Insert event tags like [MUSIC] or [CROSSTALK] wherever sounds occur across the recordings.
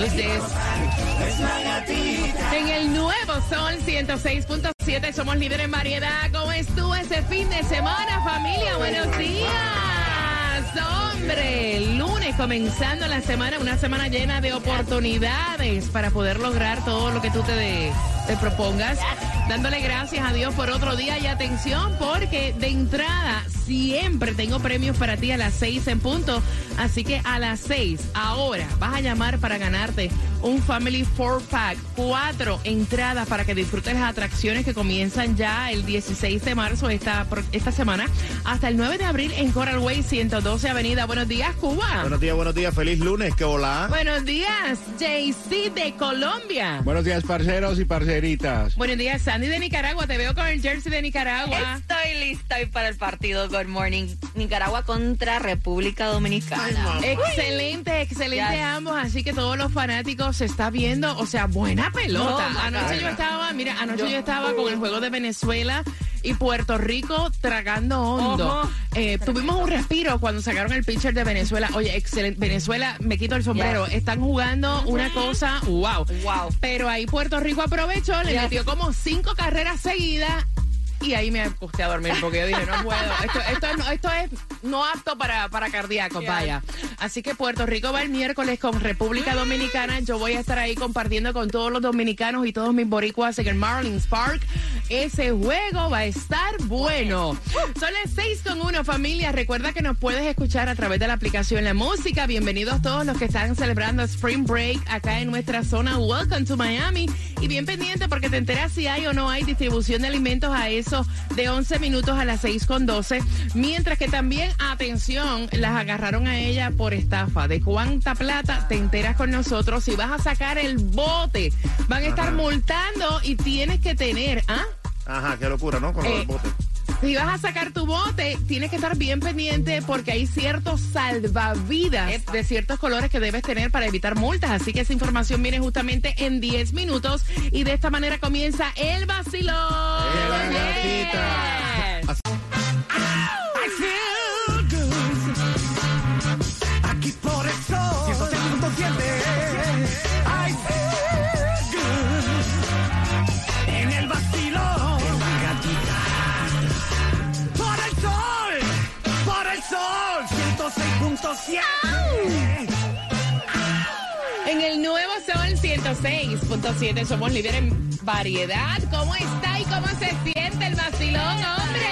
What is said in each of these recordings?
Ustedes. En el nuevo Sol 106.7 somos líderes en variedad. ¿Cómo estuvo ese fin de semana, familia? Buenos días. Hombre, lunes comenzando la semana, una semana llena de oportunidades para poder lograr todo lo que tú te, de- te propongas. Dándole gracias a Dios por otro día y atención porque de entrada siempre tengo premios para ti a las 6 en punto. Así que a las 6 ahora vas a llamar para ganarte un Family 4 Pack. Cuatro entradas para que disfrutes las atracciones que comienzan ya el 16 de marzo esta, esta semana hasta el 9 de abril en Coral Way 112 Avenida. Buenos días, Cuba. Buenos días, buenos días. Feliz lunes, que hola. Buenos días, JC de Colombia. Buenos días, parceros y Buenos días, Sandy de Nicaragua. Te veo con el jersey de Nicaragua. Estoy lista hoy para el partido Good Morning Nicaragua contra República Dominicana. Excelente, excelente Yes. ambos. Así que todos los fanáticos se está viendo, o sea, buena pelota. Anoche yo estaba, mira, anoche yo, estaba con el juego de Venezuela y Puerto Rico tragando hondo. Eh, tuvimos un respiro cuando sacaron el pitcher de Venezuela. Oye, excelente. Venezuela, me quito el sombrero. Yes. Están jugando una cosa, wow. Wow. Pero ahí Puerto Rico aprovechó, le Yes. metió como cinco carreras seguidas. Y ahí me acosté a dormir porque yo dije, no puedo. Esto, esto, esto es no apto para, para cardíacos, Yeah. vaya. Así que Puerto Rico va el miércoles con República Dominicana. Yo voy a estar ahí compartiendo con todos los dominicanos y todos mis boricuas en el Marlins Park. Ese juego va a estar bueno. Son las 6 con 1, familia. Recuerda que nos puedes escuchar a través de la aplicación La Música. Bienvenidos todos los que están celebrando Spring Break acá en nuestra zona. Welcome to Miami. Y bien pendiente porque te enteras si hay o no hay distribución de alimentos a de 11 minutos a las 6 con 12. Mientras que también, atención, las agarraron a ella por estafa. ¿De cuánta plata te enteras con nosotros? Si vas a sacar el bote, van a estar multando y tienes que tener, ¿ah? Ajá, qué locura, ¿no? Con Eh, los botes. Si vas a sacar tu bote, tienes que estar bien pendiente porque hay ciertos salvavidas de ciertos colores que debes tener para evitar multas. Así que esa información viene justamente en 10 minutos y de esta manera comienza el vacilón. De la Yes. gatita. 106.7 somos líder en variedad. ¿Cómo está y cómo se siente el vacilón, hombre?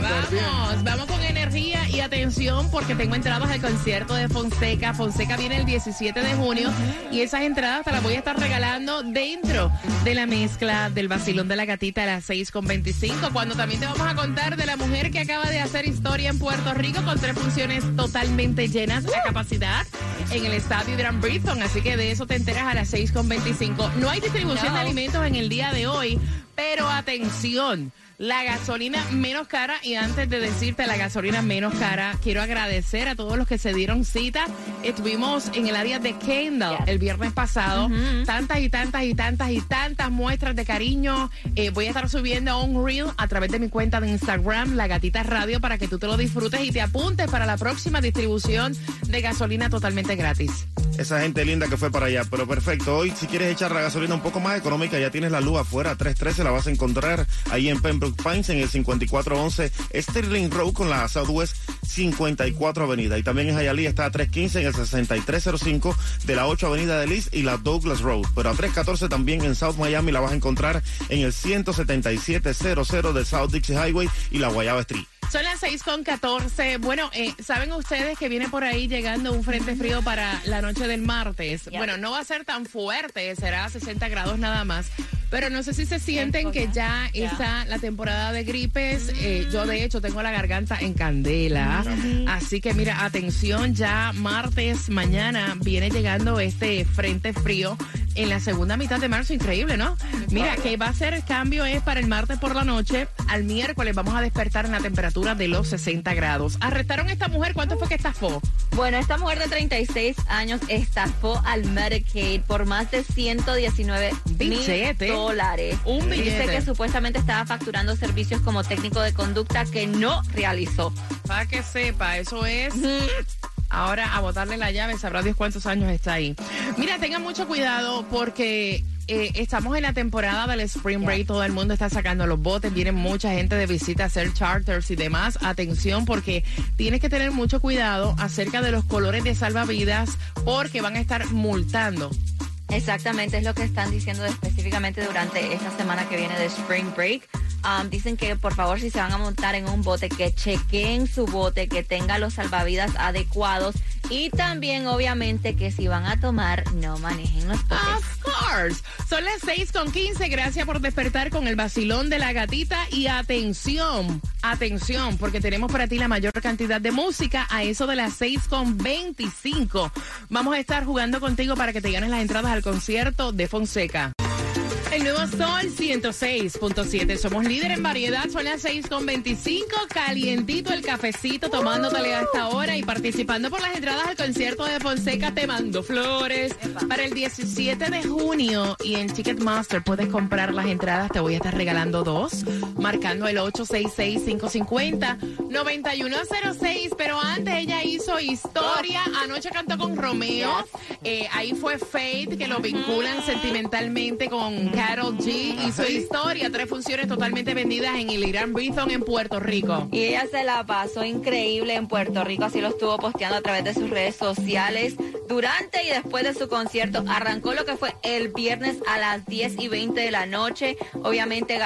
Vamos, vamos con y atención porque tengo entradas al concierto de Fonseca. Fonseca viene el 17 de junio y esas entradas te las voy a estar regalando dentro de la mezcla del vacilón de la gatita a las 6.25 cuando también te vamos a contar de la mujer que acaba de hacer historia en Puerto Rico con tres funciones totalmente llenas a capacidad en el estadio Gran Bridgestone. Así que de eso te enteras a las 6.25. No hay distribución No. de alimentos en el día de hoy, pero atención. La gasolina menos cara y antes de decirte la gasolina menos cara, quiero agradecer a todos los que se dieron cita. Estuvimos en el área de Kendall el viernes pasado. Tantas y tantas y tantas y tantas muestras de cariño. Eh, voy a estar subiendo un reel a través de mi cuenta de Instagram, La Gatita Radio, para que tú te lo disfrutes y te apuntes para la próxima distribución de gasolina totalmente gratis. Esa gente linda que fue para allá. Pero perfecto, hoy si quieres echar la gasolina un poco más económica, ya tienes la luz afuera, 313, la vas a encontrar ahí en Pembroke Pines, en el 5411 Sterling Road con la Southwest 54 Avenida. Y también en Hialeah está a 315 en el 6305 de la 8 Avenida de Liz y la Douglas Road. Pero a 314 también en South Miami la vas a encontrar en el 17700 de South Dixie Highway y la Guayaba Street. Son las 6 con 14. Bueno, eh, ¿saben ustedes que viene por ahí llegando un frente frío para la noche del martes? Bueno, no va a ser tan fuerte, será 60 grados nada más. Pero no sé si se sienten que ya está la temporada de gripes. Eh, yo, de hecho, tengo la garganta en candela. Así que, mira, atención, ya martes, mañana viene llegando este frente frío en la segunda mitad de marzo. Increíble, ¿no? Mira, que va a ser el cambio es para el martes por la noche. Al miércoles vamos a despertar en la temperatura de los 60 grados. Arrestaron a esta mujer. ¿Cuánto fue que estafó? Bueno, esta mujer de 36 años estafó al Medicaid por más de 119 mil dólares. Un billete. Dice que supuestamente estaba facturando servicios como técnico de conducta que no realizó. Para que sepa, eso es ahora a botarle la llave, sabrá Dios cuántos años está ahí. Mira, tengan mucho cuidado porque eh, estamos en la temporada del Spring Break, todo el mundo está sacando los botes, viene mucha gente de visita a hacer charters y demás. Atención porque tienes que tener mucho cuidado acerca de los colores de salvavidas porque van a estar multando. Exactamente, es lo que están diciendo específicamente durante esta semana que viene de Spring Break. Dicen que por favor si se van a montar en un bote, que chequeen su bote, que tenga los salvavidas adecuados y también obviamente que si van a tomar, no manejen los botes. Of course. Son las 6 con 15. Gracias por despertar con el vacilón de la gatita. Y atención, atención, porque tenemos para ti la mayor cantidad de música a eso de las 6 con 25. Vamos a estar jugando contigo para que te ganes las entradas al concierto de Fonseca. El nuevo Sol 106.7. Somos líder en variedad. Son las 6.25. Calientito el cafecito, tomándotele a esta hora y participando por las entradas al concierto de Fonseca. Te mando flores. Para el 17 de junio y en Ticketmaster puedes comprar las entradas. Te voy a estar regalando dos. Marcando el 866-550-9106. Pero antes ella hizo historia. Anoche cantó con Romeo. Eh, ahí fue Faith, que lo vinculan sentimentalmente con Carol G hizo historia, tres funciones totalmente vendidas en el Irán Bithon en Puerto Rico. Y ella se la pasó increíble en Puerto Rico, así lo estuvo posteando a través de sus redes sociales. Durante y después de su concierto, arrancó lo que fue el viernes a las 10 y 20 de la noche, obviamente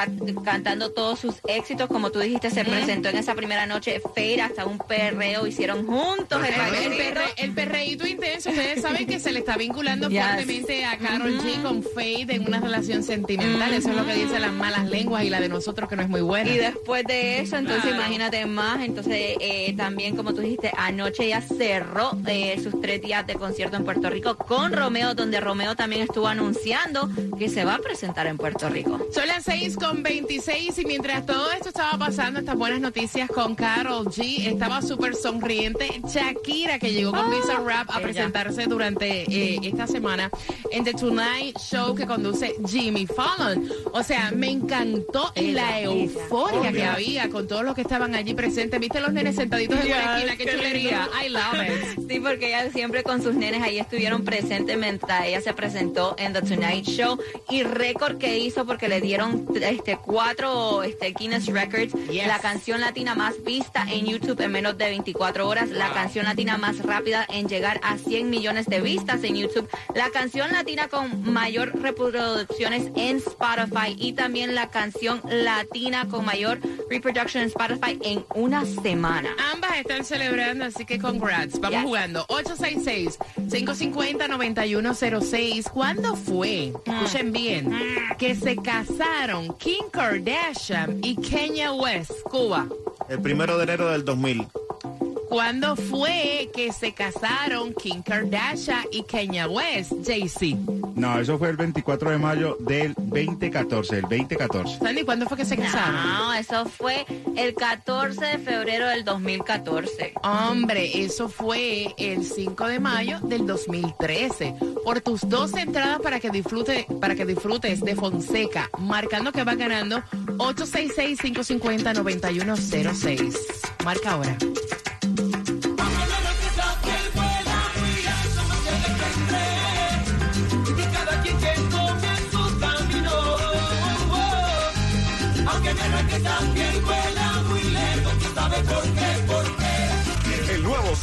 cantando todos sus éxitos, como tú dijiste, se presentó en esa primera noche Feira, hasta un perreo hicieron juntos el, el, el perreíto intenso. Ustedes saben que se le está vinculando fuertemente a Carol G con Faith en una relación sentimental. Eso es lo que dicen las malas lenguas y la de nosotros que no es muy buena. Y después de eso, entonces imagínate más. Entonces eh, también, como tú dijiste, anoche ya cerró eh, sus tres días de concierto en Puerto Rico con Romeo, donde Romeo también estuvo anunciando que se va a presentar en Puerto Rico. Son las 6 con 26 y mientras todo esto estaba pasando, estas buenas noticias con Carol G, estaba súper sonriente Shakira, que llegó con Visa Rap a presentarse durante eh, esta semana en The Tonight Show que conduce Jimmy Fallon. O sea, me encantó la euforia que había con todos los que estaban allí presentes. ¿Viste los nenes sentaditos en una esquina? ¡Qué chulería! I love it. Sí, porque ella siempre con sus nenes ahí estuvieron presentes mientras ella se presentó en The Tonight Show. Y récord que hizo porque le dieron este cuatro este, Guinness Records. La canción latina más vista en YouTube en menos de 24 horas. La canción latina más rápida en llegar a 100 millones de vistas en YouTube. La canción latina con mayor reproducciones en Spotify y también la canción latina con mayor reproduction en Spotify en una semana. Ambas están celebrando, así que congrats. Vamos jugando. 866-550-9106. ¿Cuándo fue? Escuchen bien. Que se casaron Kim Kardashian y Kenya West, Cuba. El primero de enero del 2000. ¿Cuándo fue que se casaron Kim Kardashian y Kenya West, Jay-Z? No, eso fue el 24 de mayo del 2014, el 2014. Sandy, ¿cuándo fue que se casaron? No, eso fue el 14 de febrero del 2014. Hombre, eso fue el 5 de mayo del 2013. Por tus dos entradas para que disfrute, para que disfrutes de Fonseca, marcando que va ganando 866-550-9106. Marca ahora.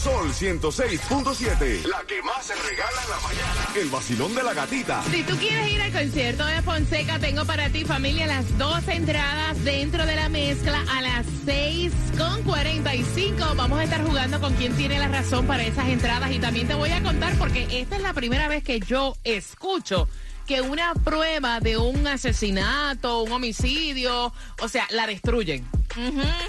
Sol 106.7. La que más se regala en la mañana. El vacilón de la gatita. Si tú quieres ir al concierto de Fonseca, tengo para ti, familia, las dos entradas dentro de la mezcla a las 6 con 45. Vamos a estar jugando con quién tiene la razón para esas entradas y también te voy a contar porque esta es la primera vez que yo escucho que una prueba de un asesinato, un homicidio, o sea, la destruyen.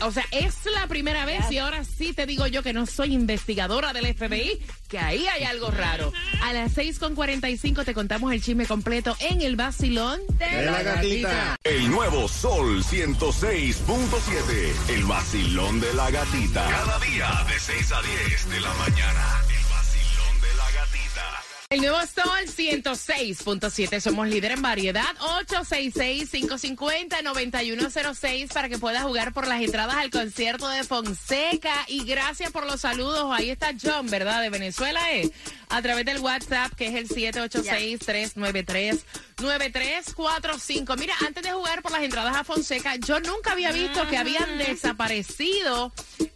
O sea, es la primera vez y ahora sí te digo yo que no soy investigadora del FBI, que ahí hay algo raro. A las 6.45 te contamos el chisme completo en el vacilón De la gatita. El nuevo Sol 106.7. El vacilón de la gatita. Cada día de 6 a 10 de la mañana. El nuevo Sol 106.7. Somos líder en variedad. 866-550-9106 para que puedas jugar por las entradas al concierto de Fonseca. Y gracias por los saludos. Ahí está John, ¿verdad? De Venezuela, ¿eh? A través del WhatsApp, que es el 786-393-9345. Mira, antes de jugar por las entradas a Fonseca, yo nunca había visto que habían desaparecido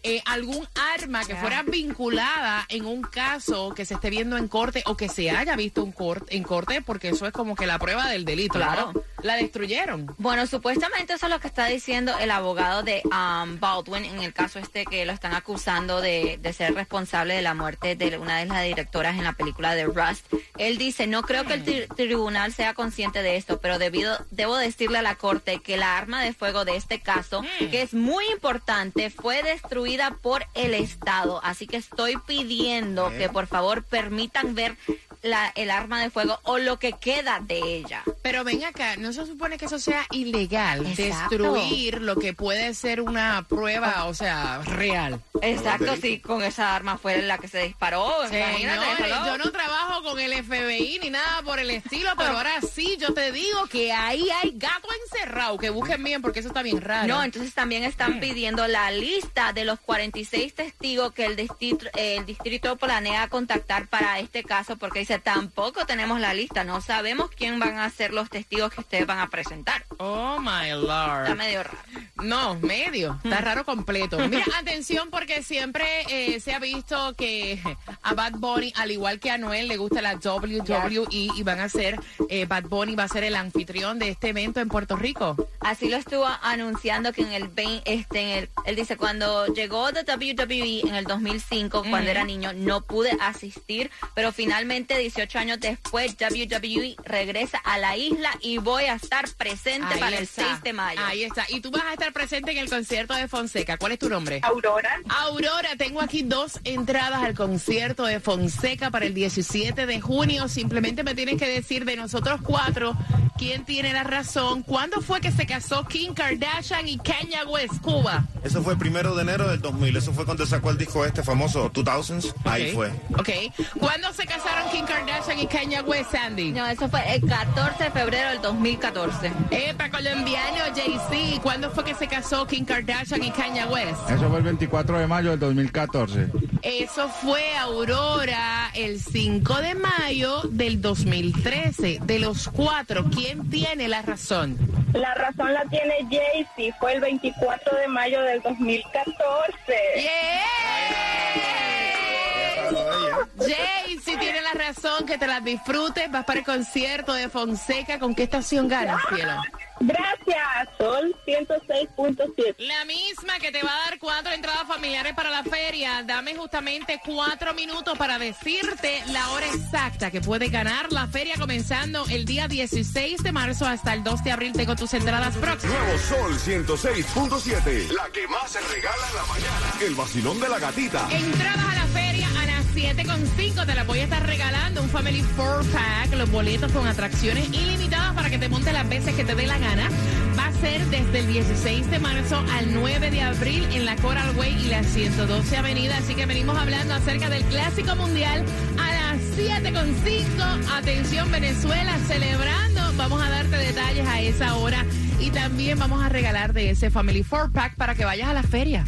eh, algún arma que fuera vinculada en un caso que se esté viendo en corte o que se haya visto un cor- en corte, porque eso es como que la prueba del delito. Claro. ¿no? La destruyeron. Bueno, supuestamente eso es lo que está diciendo el abogado de um, Baldwin en el caso este que lo están acusando de, de ser responsable de la muerte de una de las directoras en la película de Rust. Él dice, no creo que el tri- tribunal sea consciente de esto, pero debido, debo decirle a la corte que la arma de fuego de este caso, que es muy importante, fue destruida por el Estado. Así que estoy pidiendo que por favor permitan ver la, el arma de fuego o lo que queda de ella. Pero ven acá, no se supone que eso sea ilegal, Exacto. destruir lo que puede ser una prueba, o sea, real. Exacto, sí, con esa arma fue la que se disparó. imagínate, Señores, hello. yo no trabajo con el FBI ni nada por el estilo, pero ahora sí yo te digo que ahí hay gato encerrado, que busquen bien porque eso está bien raro. No, entonces también están pidiendo la lista de los 46 testigos que el distrito, el distrito planea contactar para este caso, porque dice, tampoco tenemos la lista, no sabemos quién van a ser los testigos que ustedes van a presentar. Oh my Está lord. medio raro. No, medio. Está raro completo. Mira, [LAUGHS] atención porque siempre eh, se ha visto que a Bad Bunny, al igual que a Noel, le gusta la WWE y van a ser, eh, Bad Bunny va a ser el anfitrión de este evento en Puerto Rico. Así lo estuvo anunciando que en el 20, este, en el, él dice, cuando llegó de WWE en el 2005, cuando era niño, no pude asistir, pero finalmente 18 años después, WWE regresa a la isla y voy a estar presente Ahí para el está. 6 de mayo. Ahí está. Y tú vas a estar presente en el concierto de Fonseca. ¿Cuál es tu nombre? Aurora. Aurora, tengo aquí dos entradas al concierto de Fonseca para el 17 de junio. Simplemente me tienes que decir de nosotros cuatro quién tiene la razón. ¿Cuándo fue que se casó Kim Kardashian y Kanye West, Cuba? Eso fue el primero de enero del 2000. Eso fue cuando sacó el disco este famoso 2000s. Ahí fue. Ok. ¿Cuándo se casaron Kim Kardashian y Kanye West, Sandy? No, eso fue el 14 de febrero del 2014. Epa, colombiano, Jay-Z. ¿Cuándo fue que se casó Kim Kardashian y Kanye West? Eso fue el 24 de mayo del 2014. Eso fue Aurora el 5 de mayo del 2013. De los cuatro, ¿quién tiene la razón? La razón la tiene Jaycee. Fue el 24 de mayo del 2014. ¡Yeah! Jay, si tiene la razón, que te las disfrutes, vas para el concierto de Fonseca. ¿Con qué estación ganas, cielo? Gracias, Sol 106.7. La misma que te va a dar cuatro entradas familiares para la feria. Dame justamente cuatro minutos para decirte la hora exacta que puedes ganar la feria comenzando el día 16 de marzo hasta el 2 de abril. Tengo tus entradas próximas. Nuevo Sol 106.7. La que más se regala en la mañana. El vacilón de la gatita. Entradas a la feria 7.5 te las voy a estar regalando. Un Family Four Pack, los boletos con atracciones ilimitadas para que te montes las veces que te dé la gana. Va a ser desde el 16 de marzo al 9 de abril en la Coral Way y la 112 Avenida. Así que venimos hablando acerca del Clásico Mundial a las 7.5. Atención Venezuela, celebrando. Vamos a darte detalles a esa hora. Y también vamos a regalar de ese Family Four Pack para que vayas a la feria.